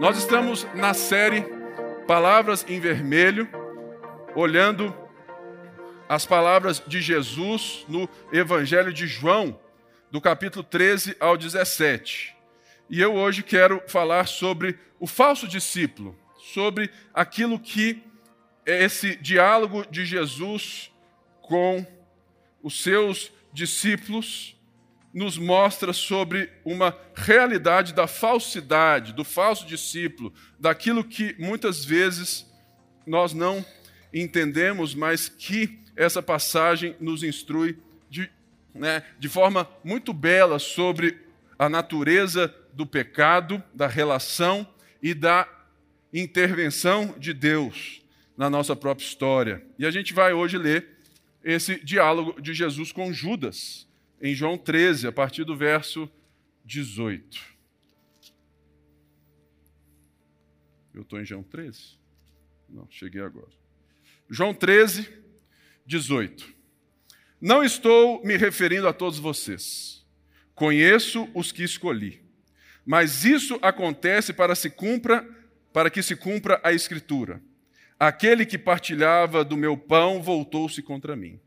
Nós estamos na série Palavras em Vermelho, olhando as palavras de Jesus no Evangelho de João, do capítulo 13 ao 17. E eu hoje quero falar sobre o falso discípulo, sobre aquilo que é esse diálogo de Jesus com os seus discípulos nos mostra sobre uma realidade da falsidade, do falso discípulo, daquilo que muitas vezes nós não entendemos, mas que essa passagem nos instrui de, né, de forma muito bela sobre a natureza do pecado, da relação e da intervenção de Deus na nossa própria história. E a gente vai hoje ler esse diálogo de Jesus com Judas em João 13, a partir do verso 18. Eu estou em João 13? Não, cheguei agora. João 13, 18. Não estou me referindo a todos vocês. Conheço os que escolhi. Mas isso acontece para se cumpra, para que se cumpra a escritura. Aquele que partilhava do meu pão voltou-se contra mim.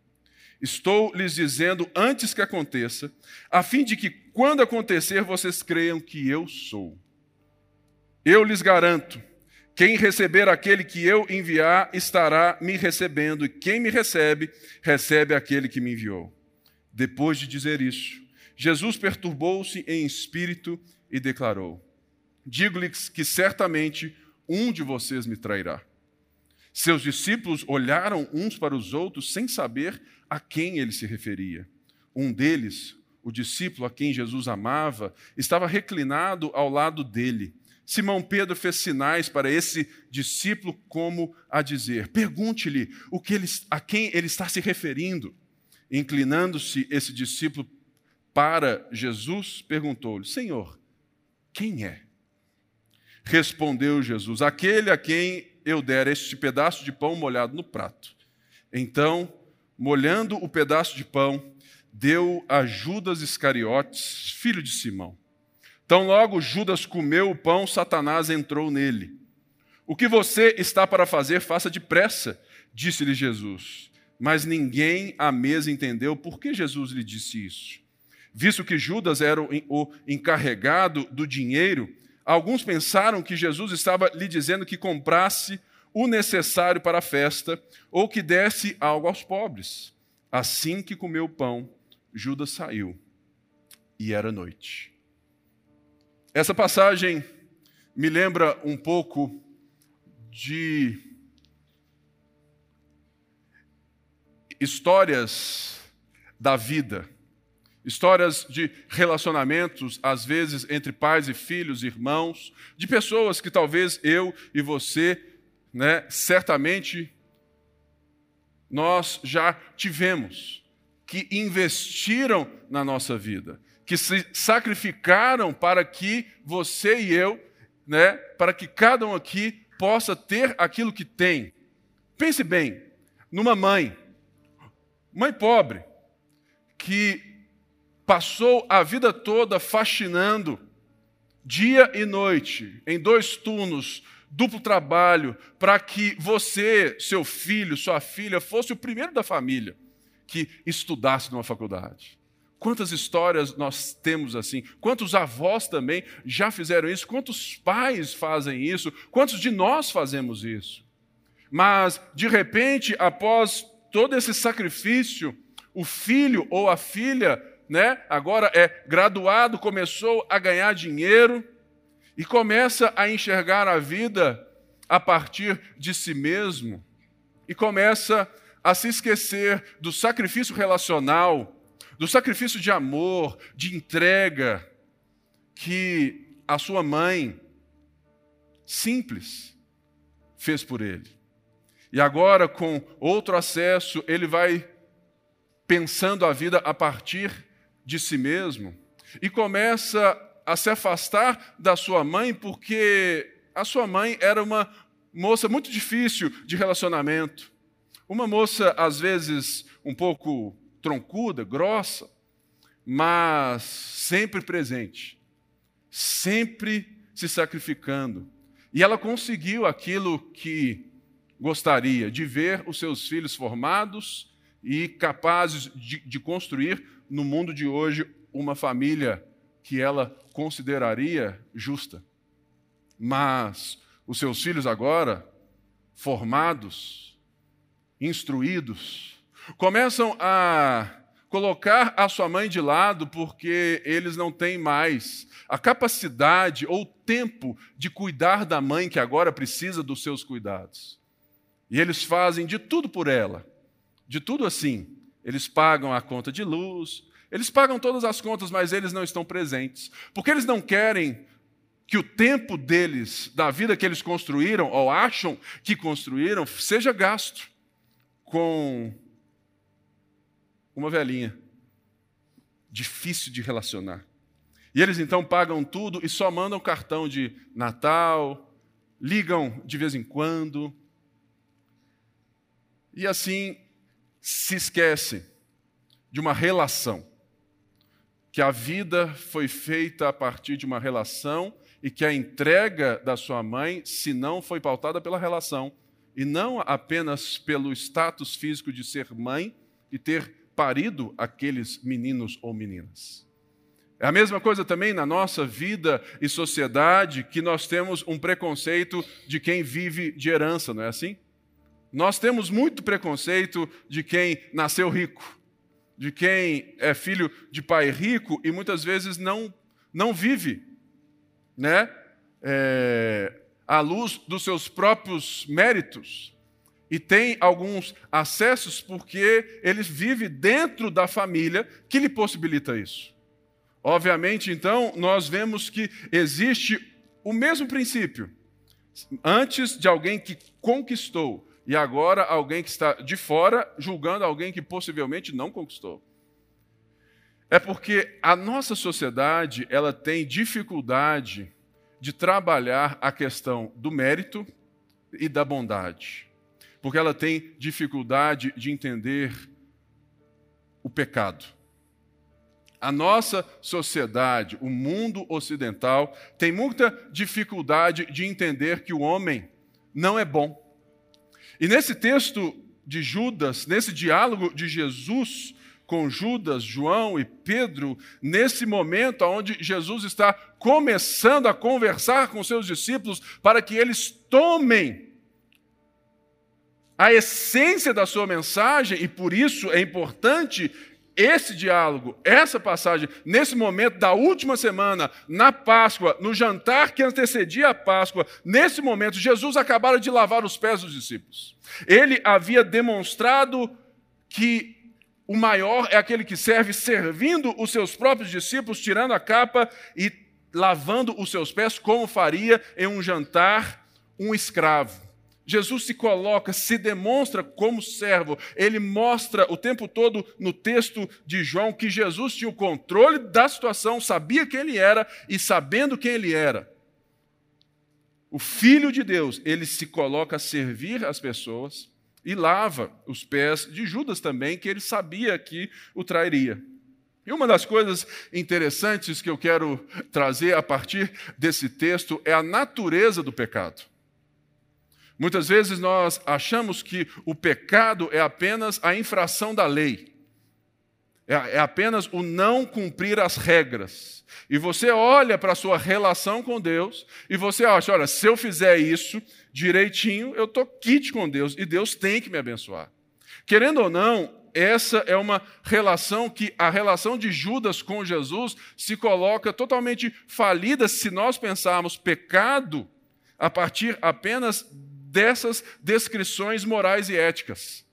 Estou lhes dizendo antes que aconteça, a fim de que, quando acontecer, vocês creiam que eu sou. Eu lhes garanto: quem receber aquele que eu enviar estará me recebendo, e quem me recebe, recebe aquele que me enviou. Depois de dizer isso, Jesus perturbou-se em espírito e declarou: Digo-lhes que certamente um de vocês me trairá. Seus discípulos olharam uns para os outros sem saber a quem ele se referia. Um deles, o discípulo a quem Jesus amava, estava reclinado ao lado dele. Simão Pedro fez sinais para esse discípulo como a dizer: Pergunte-lhe o que ele, a quem ele está se referindo. Inclinando-se esse discípulo para Jesus, perguntou-lhe: Senhor, quem é? Respondeu Jesus: Aquele a quem eu der este pedaço de pão molhado no prato. Então, molhando o pedaço de pão, deu a Judas Iscariotes, filho de Simão. Tão logo Judas comeu o pão, Satanás entrou nele. O que você está para fazer, faça depressa, disse-lhe Jesus. Mas ninguém à mesa entendeu por que Jesus lhe disse isso. Visto que Judas era o encarregado do dinheiro, Alguns pensaram que Jesus estava lhe dizendo que comprasse o necessário para a festa ou que desse algo aos pobres. Assim que comeu o pão, Judas saiu e era noite. Essa passagem me lembra um pouco de histórias da vida Histórias de relacionamentos, às vezes entre pais e filhos, irmãos, de pessoas que talvez eu e você, né, certamente nós já tivemos, que investiram na nossa vida, que se sacrificaram para que você e eu, né, para que cada um aqui possa ter aquilo que tem. Pense bem, numa mãe, mãe pobre, que passou a vida toda faxinando, dia e noite, em dois turnos, duplo trabalho, para que você, seu filho, sua filha, fosse o primeiro da família que estudasse numa faculdade. Quantas histórias nós temos assim? Quantos avós também já fizeram isso? Quantos pais fazem isso? Quantos de nós fazemos isso? Mas, de repente, após todo esse sacrifício, o filho ou a filha né? agora é graduado, começou a ganhar dinheiro e começa a enxergar a vida a partir de si mesmo e começa a se esquecer do sacrifício relacional, do sacrifício de amor, de entrega que a sua mãe simples fez por ele. E agora, com outro acesso, ele vai pensando a vida a partir de si mesmo e começa a se afastar da sua mãe porque a sua mãe era uma moça muito difícil de relacionamento. Uma moça, às vezes, um pouco troncuda, grossa, mas sempre presente, sempre se sacrificando, E ela conseguiu aquilo que gostaria, de ver os seus filhos formados e capazes de, de construir no mundo de hoje uma família que ela consideraria justa. Mas os seus filhos agora, formados, instruídos, começam a colocar a sua mãe de lado porque eles não têm mais a capacidade ou tempo de cuidar da mãe que agora precisa dos seus cuidados. E eles fazem de tudo por ela, de tudo assim. Eles pagam a conta de luz, eles pagam todas as contas, mas eles não estão presentes, porque eles não querem que o tempo deles, da vida que eles construíram, ou acham que construíram, seja gasto com uma velhinha, difícil de relacionar. E eles então pagam tudo e só mandam cartão de Natal, ligam de vez em quando. E assim se esquecem de uma relação. Que a vida foi feita a partir de uma relação e que a entrega da sua mãe, se não foi pautada pela relação, e não apenas pelo status físico de ser mãe e ter parido aqueles meninos ou meninas. É a mesma coisa também na nossa vida e sociedade, que nós temos um preconceito de quem vive de herança, não é assim? Nós temos muito preconceito de quem nasceu rico, de quem é filho de pai rico e muitas vezes não, não vive né, é, à luz dos seus próprios méritos e tem alguns acessos porque ele vive dentro da família que lhe possibilita isso. Obviamente, então, nós vemos que existe o mesmo princípio. Antes de alguém que conquistou e agora alguém que está de fora julgando alguém que possivelmente não conquistou. É porque a nossa sociedade, ela tem dificuldade de trabalhar a questão do mérito e da bondade porque ela tem dificuldade de entender o pecado. A nossa sociedade, o mundo ocidental, tem muita dificuldade de entender que o homem não é bom. E nesse texto de Judas, nesse diálogo de Jesus com Judas, João e Pedro, nesse momento onde Jesus está começando a conversar com seus discípulos para que eles tomem a essência da sua mensagem, e por isso é importante esse diálogo, essa passagem, nesse momento da última semana, na Páscoa, no jantar que antecedia a Páscoa, nesse momento, Jesus acabara de lavar os pés dos discípulos. Ele havia demonstrado que o maior é aquele que serve servindo os seus próprios discípulos, tirando a capa e lavando os seus pés, como faria em um jantar um escravo. Jesus se coloca, se demonstra como servo. Ele mostra o tempo todo no texto de João que Jesus tinha o controle da situação, sabia quem ele era e sabendo quem ele era. O Filho de Deus, ele se coloca a servir as pessoas e lava os pés de Judas também, que ele sabia que o trairia. E uma das coisas interessantes que eu quero trazer a partir desse texto é a natureza do pecado. Muitas vezes nós achamos que o pecado é apenas a infração da lei, é, é apenas o não cumprir as regras. E você olha para a sua relação com Deus e você acha: olha, se eu fizer isso direitinho, eu estou quite com Deus e Deus tem que me abençoar. Querendo ou não, essa é uma relação que a relação de Judas com Jesus se coloca totalmente falida se nós pensarmos pecado a partir apenas dessas descrições morais e éticas.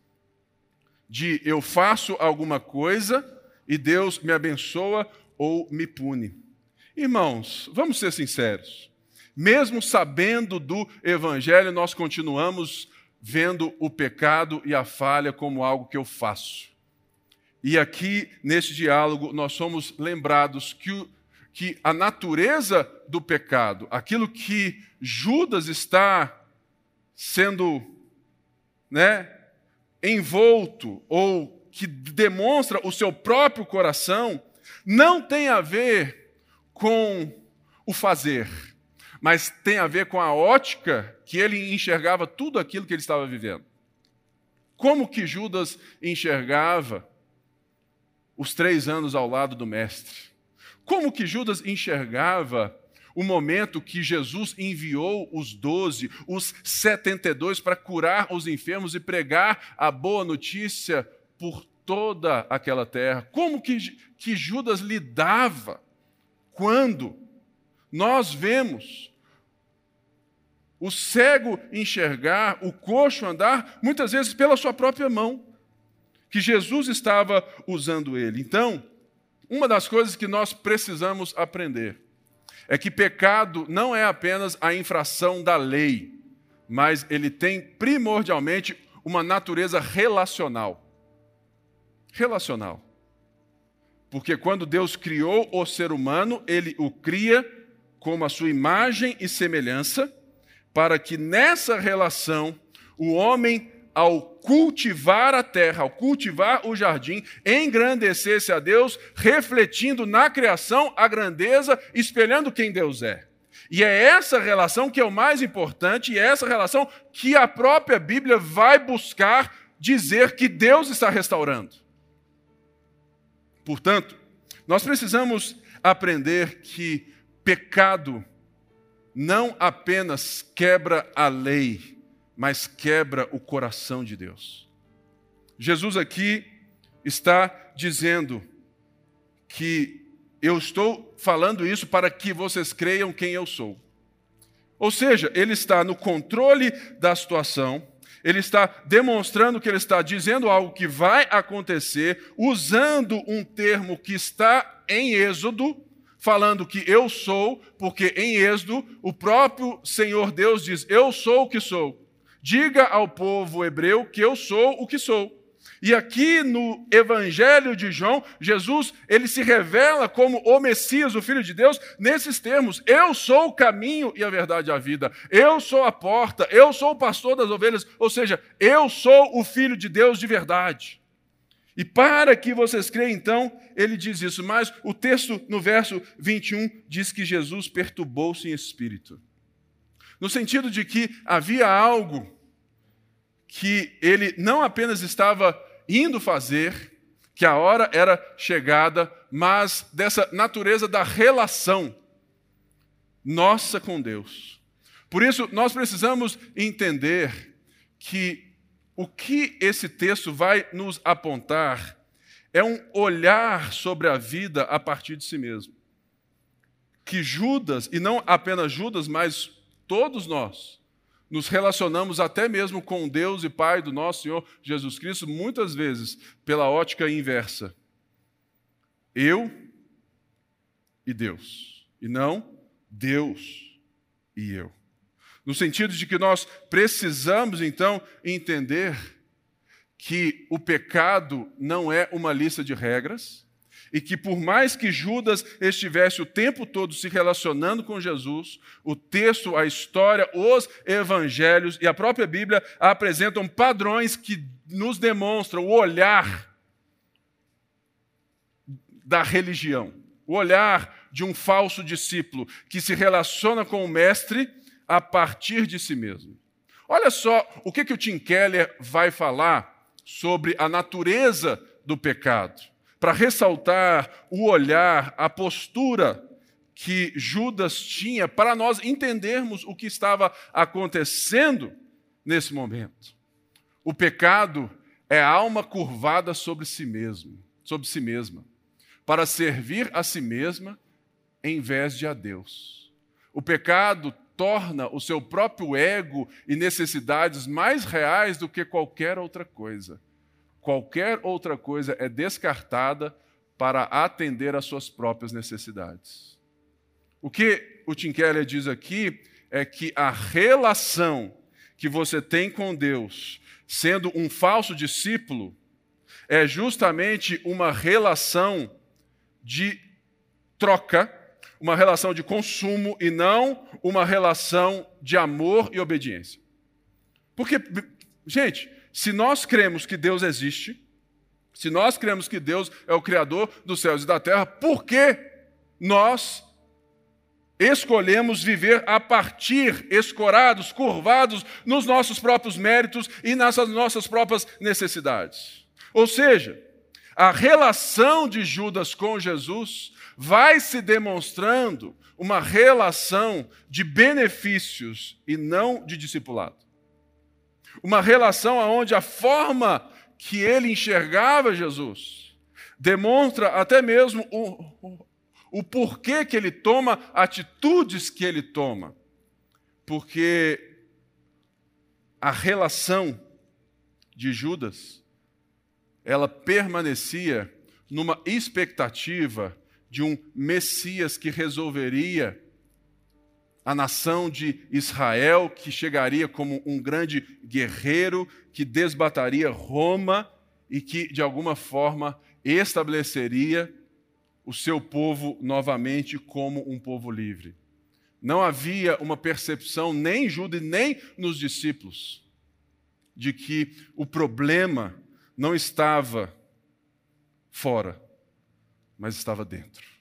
De eu faço alguma coisa e Deus me abençoa ou me pune. Irmãos, vamos ser sinceros. Mesmo sabendo do Evangelho, nós continuamos vendo o pecado e a falha como algo que eu faço. E aqui, nesse diálogo, nós somos lembrados que, o, que a natureza do pecado, aquilo que Judas está sendo né, envolto ou que demonstra o seu próprio coração, não tem a ver com o fazer, mas tem a ver com a ótica que ele enxergava tudo aquilo que ele estava vivendo. Como que Judas enxergava os três anos ao lado do Mestre? Como que Judas enxergava o momento que Jesus enviou os doze, os setenta e dois, para curar os enfermos e pregar a boa notícia por toda aquela terra? Como que, que Judas lidava quando nós vemos o cego enxergar, o coxo andar, muitas vezes pela sua própria mão, que Jesus estava usando ele. Então, uma das coisas que nós precisamos aprender é que pecado não é apenas a infração da lei, mas ele tem primordialmente uma natureza relacional. Relacional. Porque quando Deus criou o ser humano, ele o cria como a sua imagem e semelhança, para que nessa relação o homem, ao cultivar a terra, ao cultivar o jardim, engrandecesse a Deus, refletindo na criação a grandeza, espelhando quem Deus é. E é essa relação que é o mais importante, e é essa relação que a própria Bíblia vai buscar dizer que Deus está restaurando. Portanto, nós precisamos aprender que pecado não apenas quebra a lei, mas quebra o coração de Deus. Jesus aqui está dizendo que eu estou falando isso para que vocês creiam quem eu sou. Ou seja, ele está no controle da situação, ele está demonstrando que ele está dizendo algo que vai acontecer, usando um termo que está em Êxodo, falando que eu sou, porque em Êxodo o próprio Senhor Deus diz: Eu sou o que sou. Diga ao povo hebreu que eu sou o que sou. E aqui no Evangelho de João, Jesus, ele se revela como o Messias, o Filho de Deus, nesses termos: Eu sou o caminho e a verdade e a vida. Eu sou a porta, eu sou o pastor das ovelhas, ou seja, eu sou o Filho de Deus de verdade. E para que vocês creiam, então, ele diz isso. Mas o texto, no verso 21, diz que Jesus perturbou-se em espírito. No sentido de que havia algo que ele não apenas estava indo fazer, que a hora era chegada, mas dessa natureza da relação nossa com Deus. Por isso, nós precisamos entender que o que esse texto vai nos apontar é um olhar sobre a vida a partir de si mesmo. Que Judas, e não apenas Judas, mas todos nós, nos relacionamos até mesmo com Deus e Pai do nosso Senhor Jesus Cristo, muitas vezes pela ótica inversa. Eu e Deus, e não Deus e eu. No sentido de que nós precisamos, então, entender que o pecado não é uma lista de regras e que, por mais que Judas estivesse o tempo todo se relacionando com Jesus, o texto, a história, os evangelhos e a própria Bíblia apresentam padrões que nos demonstram o olhar da religião, o olhar de um falso discípulo que se relaciona com o mestre a partir de si mesmo. Olha só o que, que o Tim Keller vai falar sobre a natureza do pecado, para ressaltar o olhar, a postura que Judas tinha para nós entendermos o que estava acontecendo nesse momento. O pecado é a alma curvada sobre si mesmo, sobre si mesma, para servir a si mesma em vez de a Deus. O pecado torna o seu próprio ego e necessidades mais reais do que qualquer outra coisa. Qualquer outra coisa é descartada para atender às suas próprias necessidades. O que o Tim Keller diz aqui é que a relação que você tem com Deus, sendo um falso discípulo, é justamente uma relação de troca uma relação de consumo e não uma relação de amor e obediência. Porque, gente, se nós cremos que Deus existe, se nós cremos que Deus é o Criador dos céus e da terra, por que nós escolhemos viver a partir, escorados, curvados nos nossos próprios méritos e nas nossas próprias necessidades. Ou seja, a relação de Judas com Jesus vai se demonstrando uma relação de benefícios e não de discipulado. Uma relação onde a forma que ele enxergava Jesus demonstra até mesmo o, o porquê que ele toma atitudes que ele toma. Porque a relação de Judas, ela permanecia numa expectativa de um Messias que resolveria a nação de Israel, que chegaria como um grande guerreiro, que desbataria Roma e que, de alguma forma, estabeleceria o seu povo novamente como um povo livre. Não havia uma percepção, nem em Judas nem nos discípulos, de que o problema não estava fora, mas estava dentro.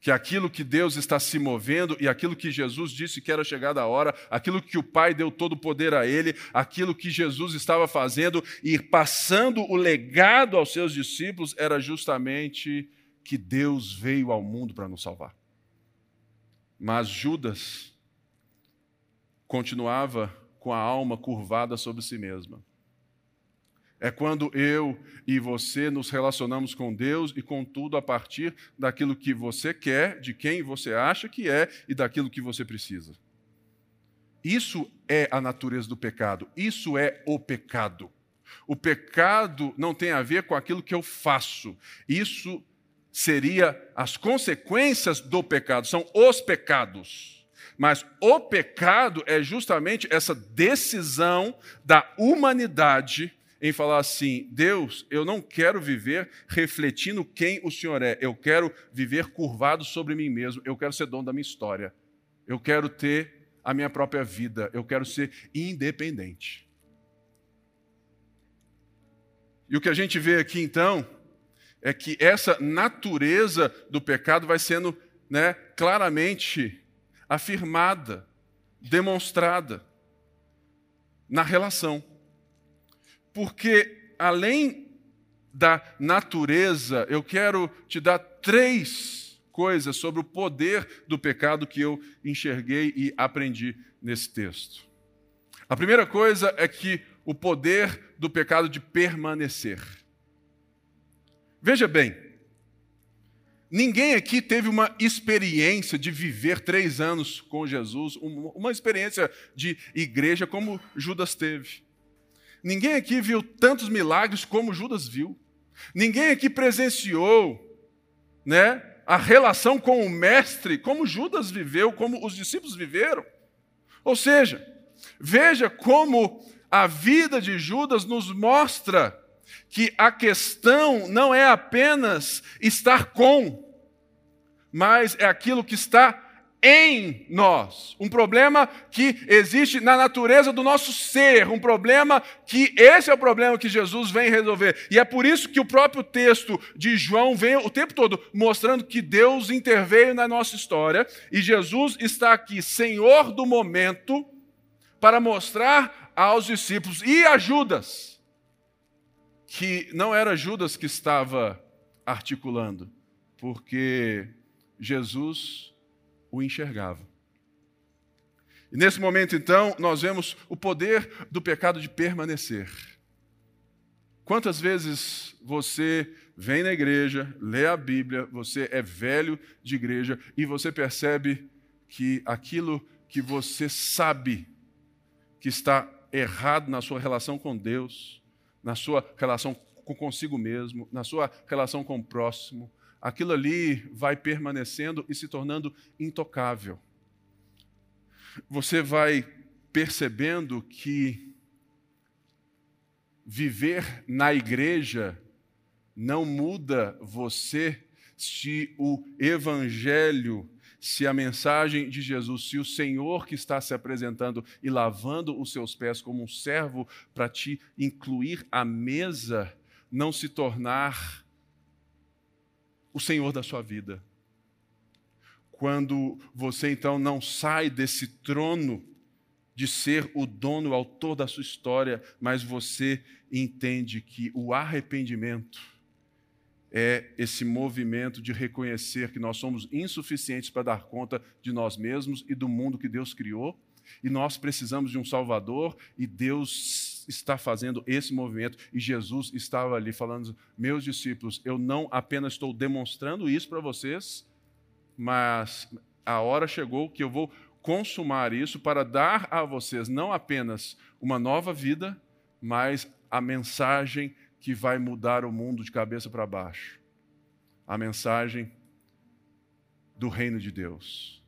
Que aquilo que Deus está se movendo e aquilo que Jesus disse que era chegada a hora, aquilo que o Pai deu todo o poder a Ele, aquilo que Jesus estava fazendo e passando o legado aos seus discípulos era justamente que Deus veio ao mundo para nos salvar. Mas Judas continuava com a alma curvada sobre si mesma. É quando eu e você nos relacionamos com Deus e com tudo a partir daquilo que você quer, de quem você acha que é e daquilo que você precisa. Isso é a natureza do pecado, isso é o pecado. O pecado não tem a ver com aquilo que eu faço, isso seria as consequências do pecado, são os pecados. Mas o pecado é justamente essa decisão da humanidade em falar assim: Deus, eu não quero viver refletindo quem o Senhor é, eu quero viver curvado sobre mim mesmo, eu quero ser dono da minha história, eu quero ter a minha própria vida, eu quero ser independente. E o que a gente vê aqui então é que essa natureza do pecado vai sendo né, claramente afirmada, demonstrada na relação. Porque além da natureza, eu quero te dar três coisas sobre o poder do pecado que eu enxerguei e aprendi nesse texto. A primeira coisa é que o poder do pecado de permanecer. Veja bem, ninguém aqui teve uma experiência de viver três anos com Jesus, uma experiência de igreja como Judas teve. Ninguém aqui viu tantos milagres como Judas viu. Ninguém aqui presenciou, né, a relação com o mestre como Judas viveu, como os discípulos viveram. Ou seja, veja como a vida de Judas nos mostra que a questão não é apenas estar com, mas é aquilo que está em nós. Um problema que existe na natureza do nosso ser, um problema que esse é o problema que Jesus vem resolver. E é por isso que o próprio texto de João vem o tempo todo mostrando que Deus interveio na nossa história e Jesus está aqui, Senhor do momento, para mostrar aos discípulos e a Judas que não era Judas que estava articulando, porque Jesus o enxergava. E nesse momento, então, nós vemos o poder do pecado de permanecer. Quantas vezes você vem na igreja, lê a Bíblia, você é velho de igreja e você percebe que aquilo que você sabe que está errado na sua relação com Deus, na sua relação consigo mesmo, na sua relação com o próximo, aquilo ali vai permanecendo e se tornando intocável. Você vai percebendo que viver na igreja não muda você se o evangelho se a mensagem de Jesus, se o Senhor que está se apresentando e lavando os seus pés como um servo para te incluir à mesa, não se tornar o Senhor da sua vida. quando você então não sai desse trono de ser o dono, o autor da sua história, mas você entende que o arrependimento é esse movimento de reconhecer que nós somos insuficientes para dar conta de nós mesmos e do mundo que Deus criou, e nós precisamos de um Salvador, e Deus está fazendo esse movimento, e Jesus estava ali falando: meus discípulos, eu não apenas estou demonstrando isso para vocês, mas a hora chegou que eu vou consumar isso para dar a vocês não apenas uma nova vida, mas a mensagem que vai mudar o mundo de cabeça para baixo. A mensagem do reino de Deus.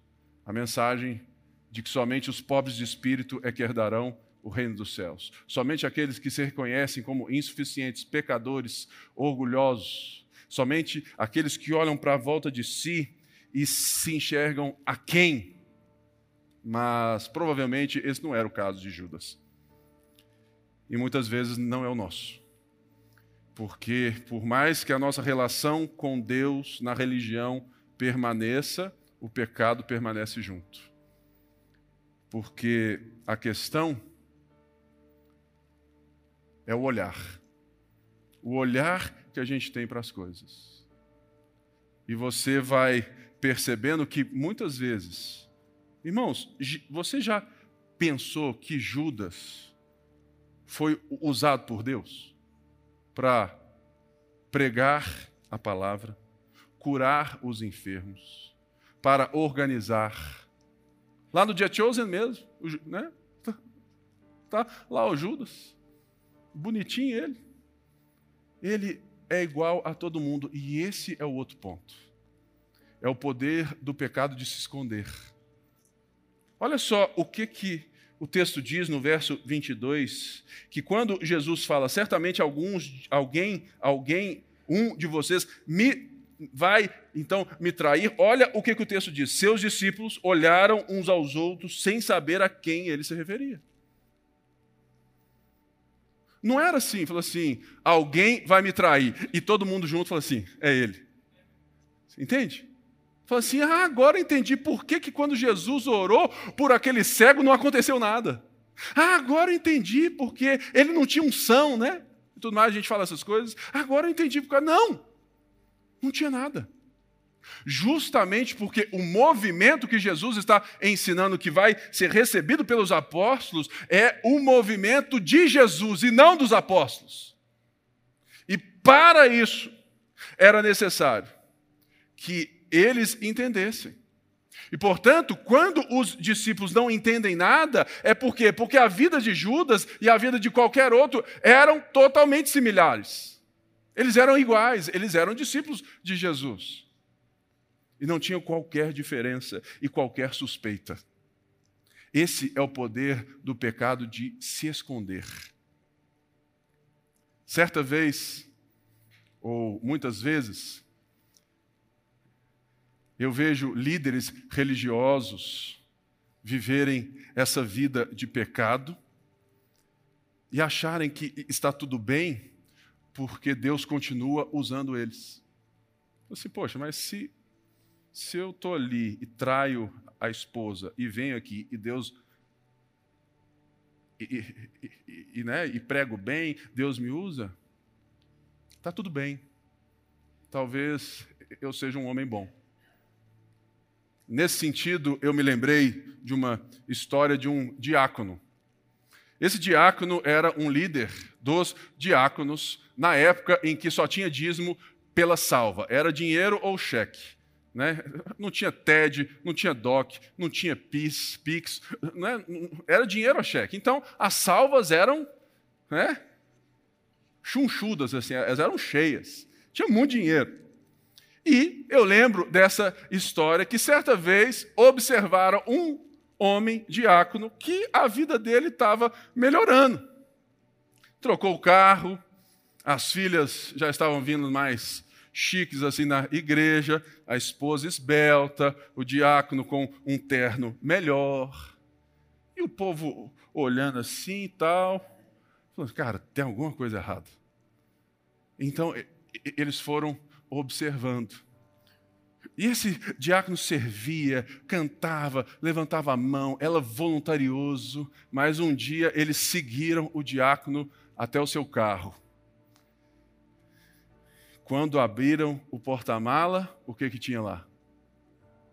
A mensagem de que somente os pobres de espírito é que herdarão o reino dos céus. Somente aqueles que se reconhecem como insuficientes, pecadores, orgulhosos, somente aqueles que olham para a volta de si e se enxergam a quem mas provavelmente esse não era o caso de Judas. E muitas vezes não é o nosso. Porque, por mais que a nossa relação com Deus na religião permaneça, o pecado permanece junto. Porque a questão é o olhar. O olhar que a gente tem para as coisas. E você vai percebendo que muitas vezes Irmãos, você já pensou que Judas foi usado por Deus para pregar a palavra, curar os enfermos, para organizar? Lá no dia Chosen mesmo, né? Tá, tá lá o Judas, bonitinho ele. Ele é igual a todo mundo e esse é o outro ponto. É o poder do pecado de se esconder Olha só o que, que o texto diz no verso 22, que quando Jesus fala, certamente alguns, alguém, alguém, um de vocês me vai então me trair. Olha o que, que o texto diz: seus discípulos olharam uns aos outros sem saber a quem ele se referia. Não era assim, falou assim: alguém vai me trair, e todo mundo junto fala assim: é ele. Entende? Fala assim: ah, agora entendi por que, que quando Jesus orou por aquele cego não aconteceu nada. Ah, agora entendi porque ele não tinha unção, né? E tudo mais, a gente fala essas coisas. Agora entendi porque. Não! Não tinha nada. Justamente porque o movimento que Jesus está ensinando, que vai ser recebido pelos apóstolos, é o movimento de Jesus e não dos apóstolos. E para isso, era necessário que eles entendessem. E, portanto, quando os discípulos não entendem nada, é por quê? Porque a vida de Judas e a vida de qualquer outro eram totalmente similares. Eles eram iguais, eles eram discípulos de Jesus. E não tinham qualquer diferença e qualquer suspeita. Esse é o poder do pecado de se esconder. Certa vez, ou muitas vezes, eu vejo líderes religiosos viverem essa vida de pecado e acharem que está tudo bem porque Deus continua usando eles. Assim, poxa, mas se, se eu estou ali e traio a esposa e venho aqui e Deus. E, e, e, e né, prego bem, Deus me usa, está tudo bem. Talvez eu seja um homem bom. Nesse sentido, eu me lembrei de uma história de um diácono. Esse diácono era um líder dos diáconos na época em que só tinha dízimo pela salva. Era dinheiro ou cheque. Né? Não tinha TED, não tinha DOC, não tinha PIS, PIX, né? era dinheiro ou cheque. Então, as salvas eram né? chunchudas, assim, elas eram cheias. Tinha muito dinheiro. E eu lembro dessa história que certa vez observaram um homem diácono que a vida dele estava melhorando. Trocou o carro, as filhas já estavam vindo mais chiques assim na igreja, a esposa esbelta, o diácono com um terno melhor. E o povo olhando assim e tal, falando, cara, tem alguma coisa errada. Então, eles foram observando. E esse diácono servia, cantava, levantava a mão, ela voluntarioso, mas um dia eles seguiram o diácono até o seu carro. Quando abriram o porta-mala, o que que tinha lá?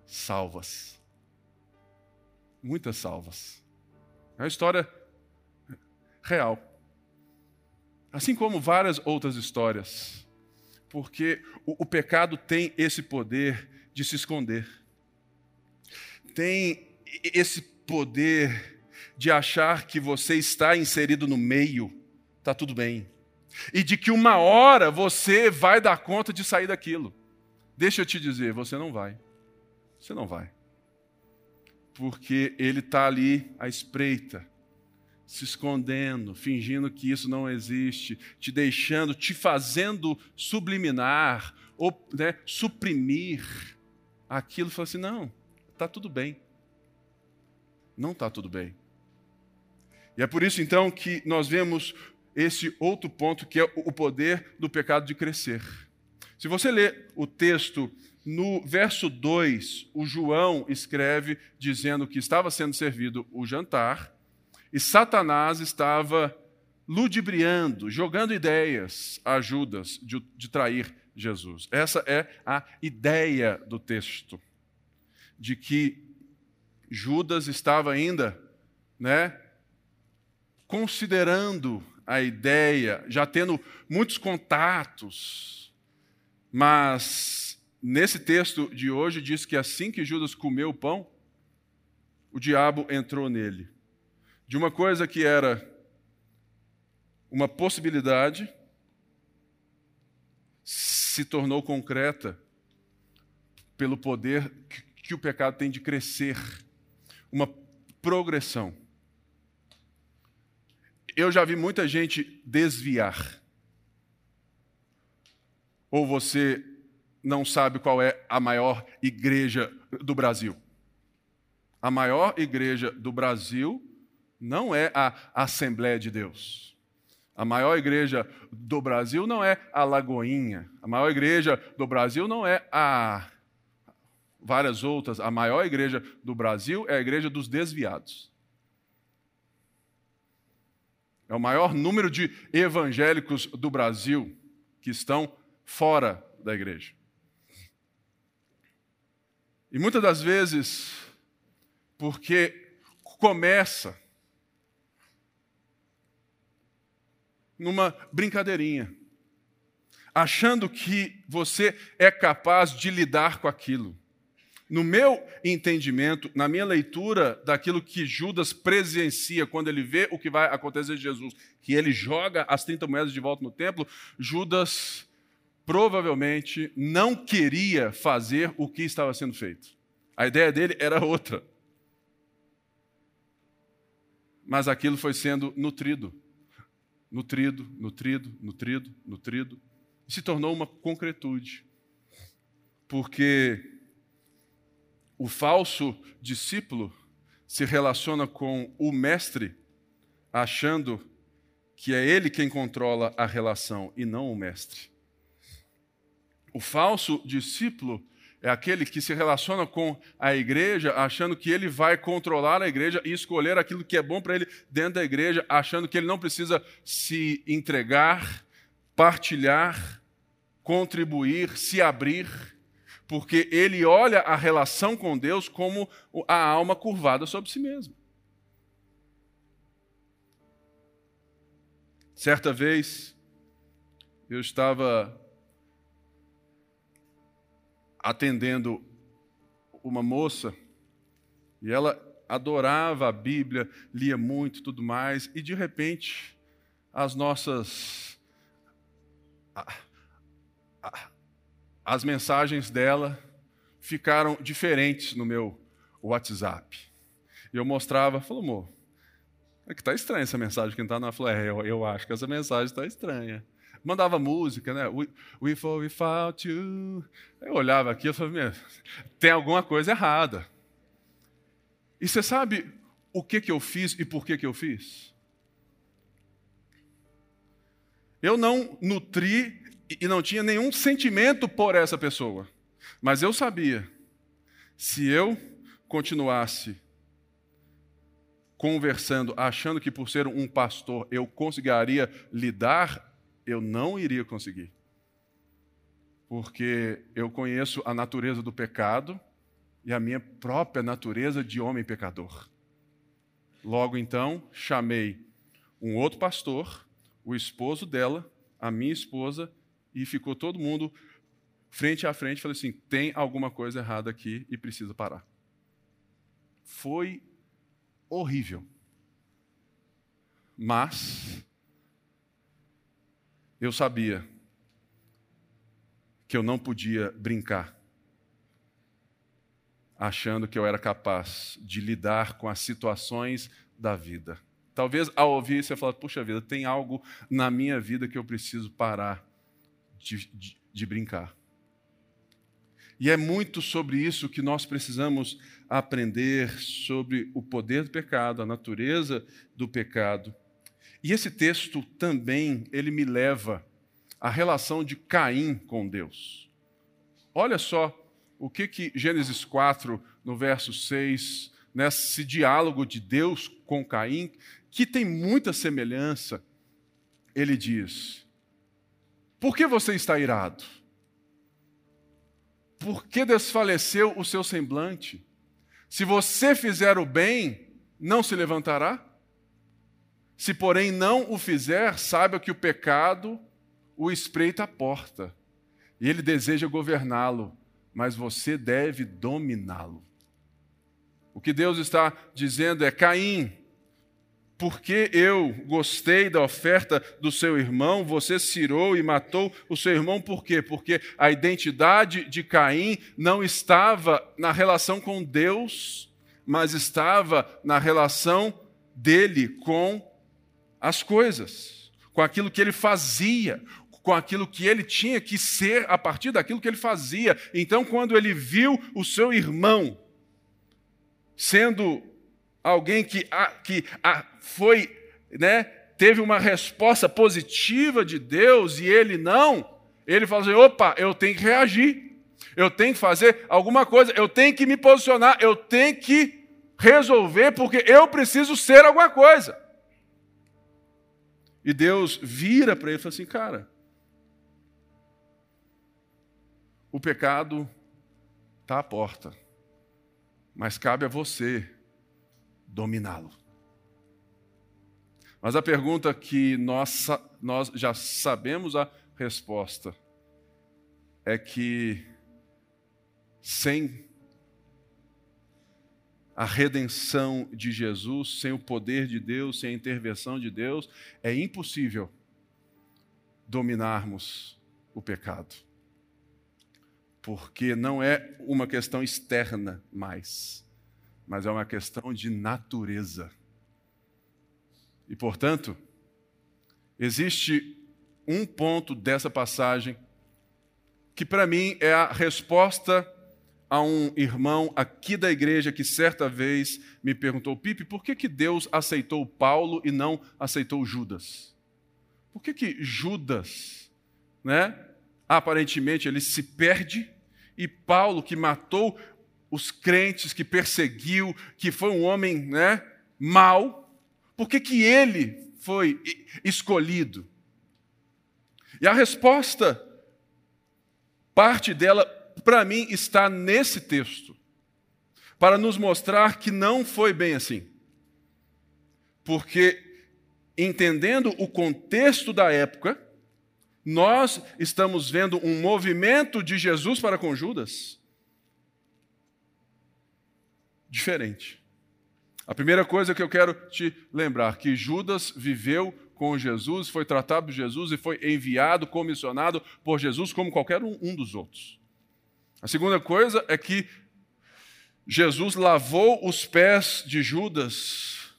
Salvas. Muitas salvas. É uma história real. Assim como várias outras histórias. Porque o, o pecado tem esse poder de se esconder. Tem esse poder de achar que você está inserido no meio, está tudo bem. E de que uma hora você vai dar conta de sair daquilo. Deixa eu te dizer, você não vai. Você não vai. Porque ele está ali à espreita, se escondendo, fingindo que isso não existe, te deixando, te fazendo subliminar ou né, suprimir aquilo. Fala assim: não, está tudo bem. Não está tudo bem. E é por isso então que nós vemos esse outro ponto que é o poder do pecado de crescer. Se você ler o texto no verso 2, o João escreve dizendo que estava sendo servido o jantar e Satanás estava ludibriando, jogando ideias a Judas de, de trair Jesus. Essa é a ideia do texto, de que Judas estava ainda, né, considerando a ideia, já tendo muitos contatos, mas nesse texto de hoje diz que assim que Judas comeu o pão, o diabo entrou nele de uma coisa que era uma possibilidade se tornou concreta pelo poder que o pecado tem de crescer, uma progressão. Eu já vi muita gente desviar. Ou você não sabe qual é a maior igreja do Brasil? A maior igreja do Brasil não é a Assembleia de Deus. A maior igreja do Brasil não é a Lagoinha. A maior igreja do Brasil não é a várias outras. A maior igreja do Brasil é a igreja dos desviados. É o maior número de evangélicos do Brasil que estão fora da igreja. E muitas das vezes, porque começa numa brincadeirinha, achando que você é capaz de lidar com aquilo. No meu entendimento, na minha leitura daquilo que Judas presencia quando ele vê o que vai acontecer de Jesus, que ele joga as 30 moedas de volta no templo, Judas provavelmente não queria fazer o que estava sendo feito. A ideia dele era outra. Mas aquilo foi sendo nutrido nutrido, nutrido, nutrido, nutrido, e se tornou uma concretude. Porque o falso discípulo se relaciona com o mestre, achando que é ele quem controla a relação e não o mestre. O falso discípulo é aquele que se relaciona com a igreja achando que ele vai controlar a igreja e escolher aquilo que é bom para ele dentro da igreja, achando que ele não precisa se entregar, partilhar, contribuir, se abrir, porque ele olha a relação com Deus como a alma curvada sobre si mesma. Certa vez, eu estava atendendo uma moça e ela adorava a Bíblia, lia muito, tudo mais, e de repente as nossas as mensagens dela ficaram diferentes no meu WhatsApp. E eu mostrava, falou, amor, é que está estranha essa mensagem que está na falou, é, eu, eu acho que essa mensagem está estranha mandava música, né? We, we fall without you. Eu olhava aqui e falava, tem alguma coisa errada. E você sabe o que, que eu fiz e por que, que eu fiz? Eu não nutri e não tinha nenhum sentimento por essa pessoa. Mas eu sabia, se eu continuasse conversando, achando que por ser um pastor eu conseguiria lidar, eu não iria conseguir. Porque eu conheço a natureza do pecado e a minha própria natureza de homem pecador. Logo então, chamei um outro pastor, o esposo dela, a minha esposa, e ficou todo mundo frente a frente. Falei assim: tem alguma coisa errada aqui e precisa parar. Foi horrível. Mas eu sabia que eu não podia brincar, achando que eu era capaz de lidar com as situações da vida. Talvez ao ouvir você fale, puxa vida, tem algo na minha vida que eu preciso parar de, de, de brincar. E é muito sobre isso que nós precisamos aprender sobre o poder do pecado, a natureza do pecado. E esse texto também ele me leva à relação de Caim com Deus. Olha só o que que Gênesis 4, no verso 6, nesse diálogo de Deus com Caim, que tem muita semelhança, ele diz: Por que você está irado? Por que desfaleceu o seu semblante? Se você fizer o bem, não se levantará? Se, porém, não o fizer, saiba que o pecado o espreita à porta, e ele deseja governá-lo, mas você deve dominá-lo. O que Deus está dizendo é: Caim, porque eu gostei da oferta do seu irmão, você cirou e matou o seu irmão, por quê? Porque a identidade de Caim não estava na relação com Deus, mas estava na relação dele com as coisas, com aquilo que ele fazia, com aquilo que ele tinha que ser a partir daquilo que ele fazia. Então, quando ele viu o seu irmão sendo alguém que, que foi, né, teve uma resposta positiva de Deus e ele não, ele falou assim: opa, eu tenho que reagir, eu tenho que fazer alguma coisa, eu tenho que me posicionar, eu tenho que resolver, porque eu preciso ser alguma coisa. E Deus vira para ele e fala assim: cara, o pecado está à porta, mas cabe a você dominá-lo. Mas a pergunta que nós, nós já sabemos a resposta é que sem a redenção de Jesus, sem o poder de Deus, sem a intervenção de Deus, é impossível dominarmos o pecado. Porque não é uma questão externa mais mas é uma questão de natureza. E, portanto, existe um ponto dessa passagem que, para mim, é a resposta a um irmão aqui da igreja que certa vez me perguntou: Pipe, por que, que Deus aceitou Paulo e não aceitou Judas? Por que, que Judas, né, aparentemente, ele se perde e Paulo, que matou os crentes, que perseguiu, que foi um homem né, mau, por que, que ele foi escolhido? E a resposta, parte dela, para mim, está nesse texto, para nos mostrar que não foi bem assim. Porque, entendendo o contexto da época, nós estamos vendo um movimento de Jesus para com Judas diferente. A primeira coisa que eu quero te lembrar que Judas viveu com Jesus, foi tratado por Jesus e foi enviado, comissionado por Jesus como qualquer um, um dos outros. A segunda coisa é que Jesus lavou os pés de Judas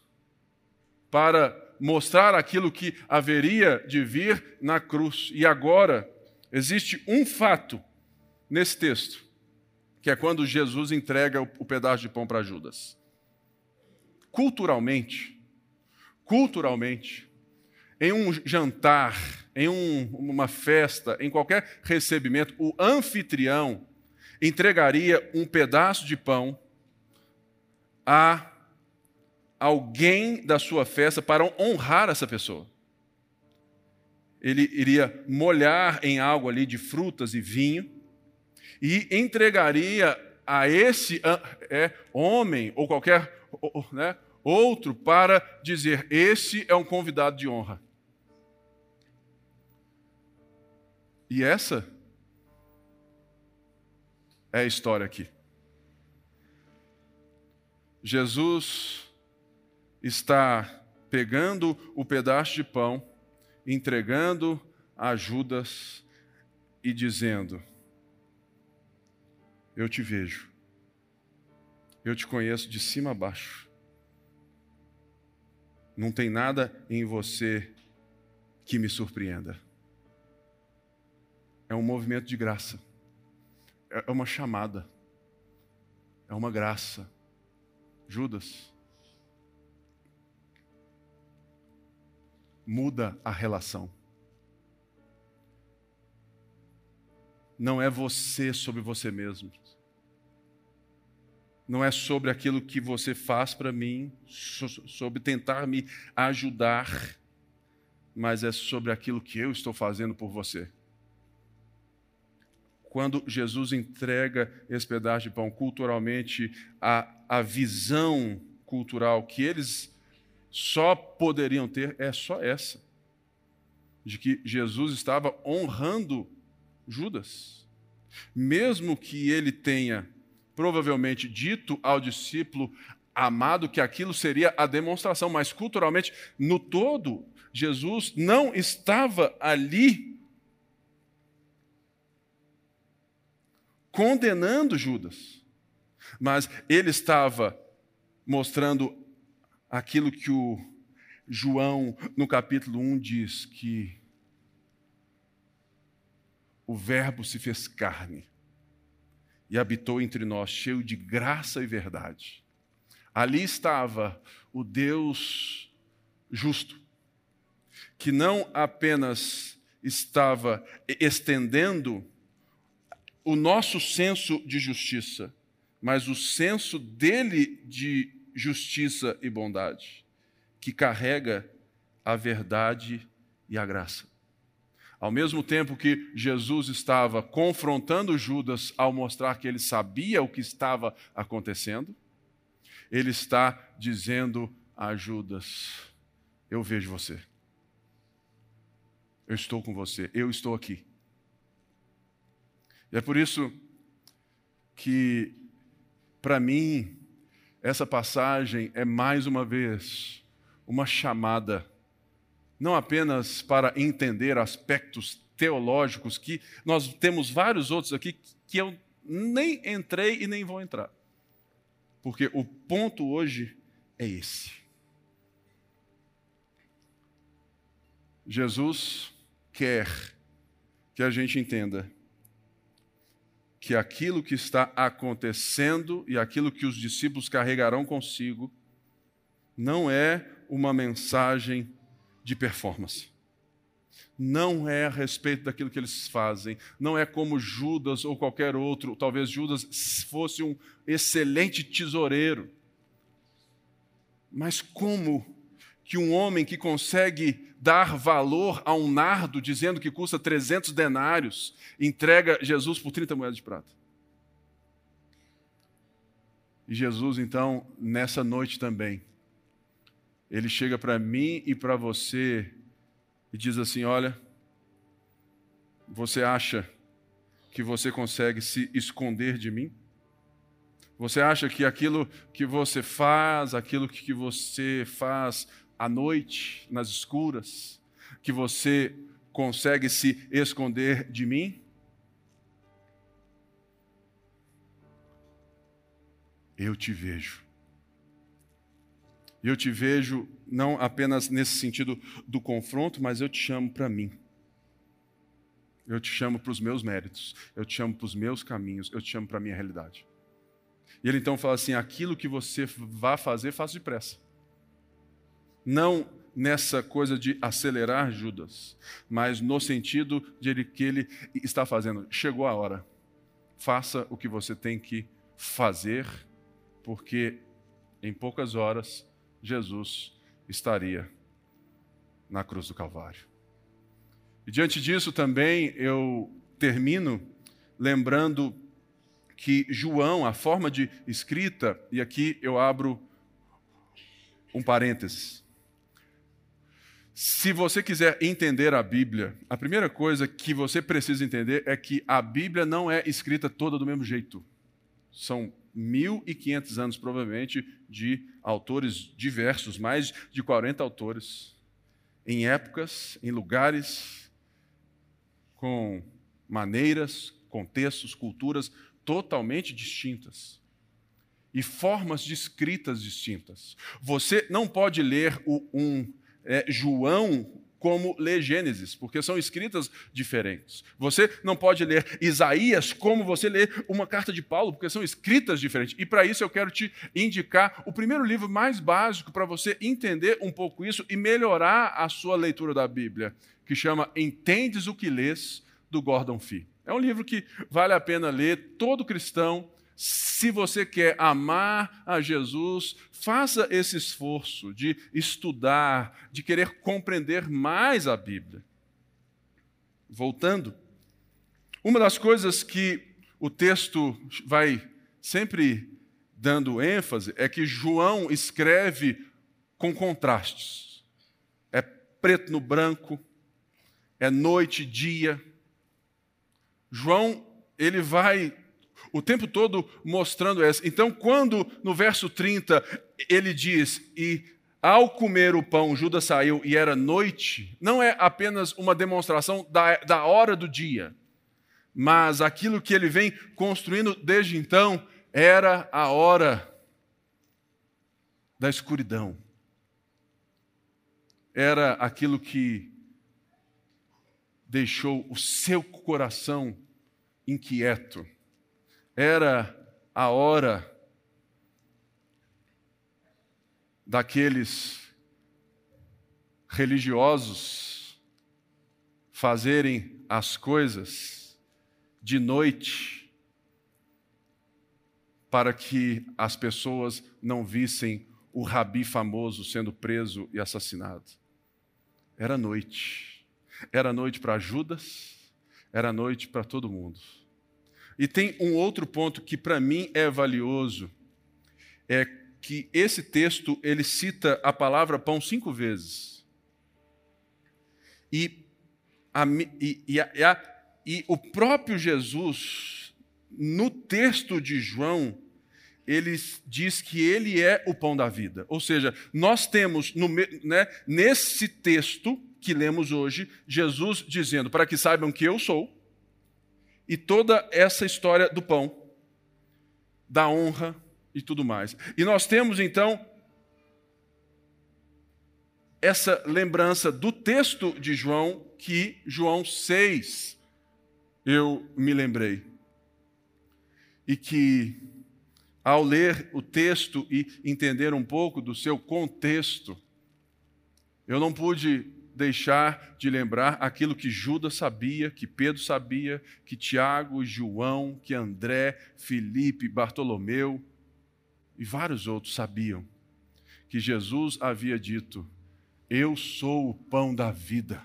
para mostrar aquilo que haveria de vir na cruz. E agora existe um fato nesse texto que é quando Jesus entrega o pedaço de pão para Judas. Culturalmente, culturalmente, em um jantar, em um, uma festa, em qualquer recebimento, o anfitrião, entregaria um pedaço de pão a alguém da sua festa para honrar essa pessoa. Ele iria molhar em algo ali de frutas e vinho e entregaria a esse é, homem ou qualquer né, outro para dizer: esse é um convidado de honra. E essa é a história aqui. Jesus está pegando o pedaço de pão, entregando a Judas e dizendo: Eu te vejo, eu te conheço de cima a baixo. Não tem nada em você que me surpreenda. É um movimento de graça, é uma chamada, é uma graça. Judas, muda a relação. Não é você sobre você mesmo. Não é sobre aquilo que você faz para mim, sobre tentar me ajudar, mas é sobre aquilo que eu estou fazendo por você. Quando Jesus entrega esse pedaço de pão, culturalmente, a, a visão cultural que eles só poderiam ter é só essa: de que Jesus estava honrando Judas. Mesmo que ele tenha provavelmente dito ao discípulo amado que aquilo seria a demonstração, mas culturalmente, no todo, Jesus não estava ali condenando Judas, mas ele estava mostrando aquilo que o João, no capítulo 1, diz: que o Verbo se fez carne e habitou entre nós, cheio de graça e verdade. Ali estava o Deus justo, que não apenas estava estendendo o nosso senso de justiça, mas o senso dele de justiça e bondade, que carrega a verdade e a graça. Ao mesmo tempo que Jesus estava confrontando Judas ao mostrar que ele sabia o que estava acontecendo, ele está dizendo a Judas: Eu vejo você. Eu estou com você. Eu estou aqui. E é por isso que, para mim, essa passagem é mais uma vez uma chamada, não apenas para entender aspectos teológicos, que nós temos vários outros aqui que eu nem entrei e nem vou entrar. Porque o ponto hoje é esse. Jesus quer que a gente entenda que aquilo que está acontecendo e aquilo que os discípulos carregarão consigo não é uma mensagem de performance. Não é a respeito daquilo que eles fazem, não é como Judas ou qualquer outro. Talvez Judas fosse um excelente tesoureiro. Mas como que um homem que consegue dar valor a um nardo dizendo que custa 300 denários, entrega Jesus por 30 moedas de prata. E Jesus, então, nessa noite também, ele chega para mim e para você e diz assim: Olha, você acha que você consegue se esconder de mim? Você acha que aquilo que você faz, aquilo que você faz à noite, nas escuras, que você consegue se esconder de mim? Eu te vejo. Eu te vejo não apenas nesse sentido do confronto, mas eu te chamo para mim. Eu te chamo para os meus méritos, eu te chamo para os meus caminhos, eu te chamo para a minha realidade. E ele então fala assim: aquilo que você vá fazer, faça depressa. Não nessa coisa de acelerar Judas, mas no sentido de que ele está fazendo. Chegou a hora. faça o que você tem que fazer, porque em poucas horas Jesus estaria na cruz do Calvário. E diante disso também eu termino lembrando que João, a forma de escrita, e aqui eu abro um parênteses. Se você quiser entender a Bíblia, a primeira coisa que você precisa entender é que a Bíblia não é escrita toda do mesmo jeito. São 1.500 anos, provavelmente, de autores diversos, mais de 40 autores, em épocas, em lugares, com maneiras, contextos, culturas totalmente distintas e formas de escritas distintas. Você não pode ler o, um é, João como ler Gênesis, porque são escritas diferentes. Você não pode ler Isaías como você lê uma carta de Paulo, porque são escritas diferentes. E para isso eu quero te indicar o primeiro livro mais básico para você entender um pouco isso e melhorar a sua leitura da Bíblia, que chama Entendes o que lês, do Gordon Fee. É um livro que vale a pena ler, todo cristão se você quer amar a Jesus, faça esse esforço de estudar, de querer compreender mais a Bíblia. Voltando, uma das coisas que o texto vai sempre dando ênfase é que João escreve com contrastes. É preto no branco, é noite, dia. João, ele vai o tempo todo mostrando essa. Então, quando no verso 30 ele diz, e ao comer o pão, Judas saiu e era noite, não é apenas uma demonstração da, da hora do dia, mas aquilo que ele vem construindo desde então era a hora da escuridão. Era aquilo que deixou o seu coração inquieto era a hora daqueles religiosos fazerem as coisas de noite para que as pessoas não vissem o rabi famoso sendo preso e assassinado. Era noite. Era noite para Judas, era noite para todo mundo. E tem um outro ponto que para mim é valioso, é que esse texto ele cita a palavra pão cinco vezes. E, a, e, e, a, e o próprio Jesus, no texto de João, ele diz que ele é o pão da vida. Ou seja, nós temos no, né, nesse texto que lemos hoje, Jesus dizendo: para que saibam que eu sou e toda essa história do pão, da honra e tudo mais. E nós temos então essa lembrança do texto de João, que João 6 eu me lembrei. E que, ao ler o texto e entender um pouco do seu contexto, eu não pude deixar de lembrar aquilo que Judas sabia, que Pedro sabia, que Tiago, João, que André, Felipe, Bartolomeu e vários outros sabiam. Que Jesus havia dito: Eu sou o pão da vida.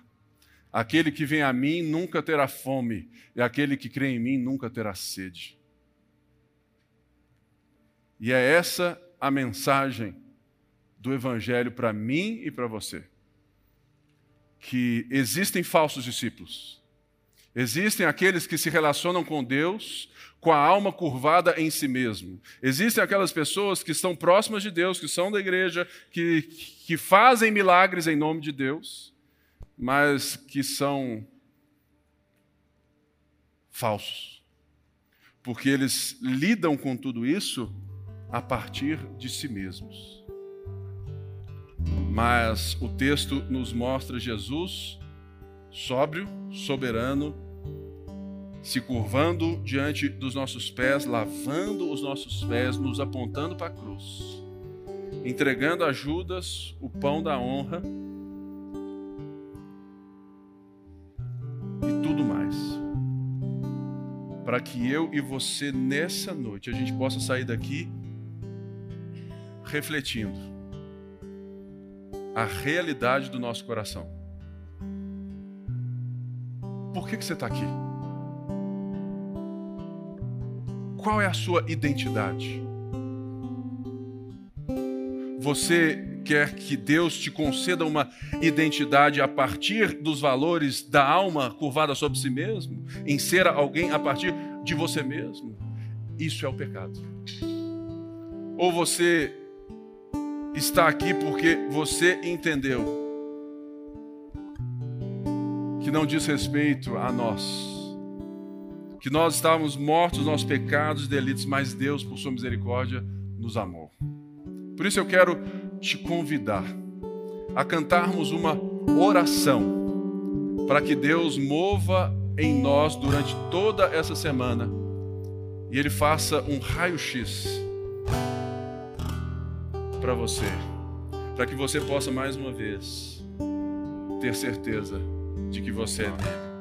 Aquele que vem a mim nunca terá fome, e aquele que crê em mim nunca terá sede. E é essa a mensagem do Evangelho para mim e para você que existem falsos discípulos. Existem aqueles que se relacionam com Deus com a alma curvada em si mesmo. Existem aquelas pessoas que estão próximas de Deus, que são da igreja, que, que fazem milagres em nome de Deus, mas que são falsos. Porque eles lidam com tudo isso a partir de si mesmos. Mas o texto nos mostra Jesus sóbrio, soberano, se curvando diante dos nossos pés, lavando os nossos pés, nos apontando para a cruz, entregando a Judas o pão da honra e tudo mais, para que eu e você nessa noite a gente possa sair daqui refletindo a realidade do nosso coração. Por que, que você está aqui? Qual é a sua identidade? Você quer que Deus te conceda uma identidade a partir dos valores da alma curvada sobre si mesmo, em ser alguém a partir de você mesmo? Isso é o pecado. Ou você está aqui porque você entendeu que não diz respeito a nós, que nós estávamos mortos nos nossos pecados e delitos, mas Deus, por sua misericórdia, nos amou. Por isso eu quero te convidar a cantarmos uma oração para que Deus mova em nós durante toda essa semana e Ele faça um raio-x para você, para que você possa mais uma vez ter certeza de que você é dele.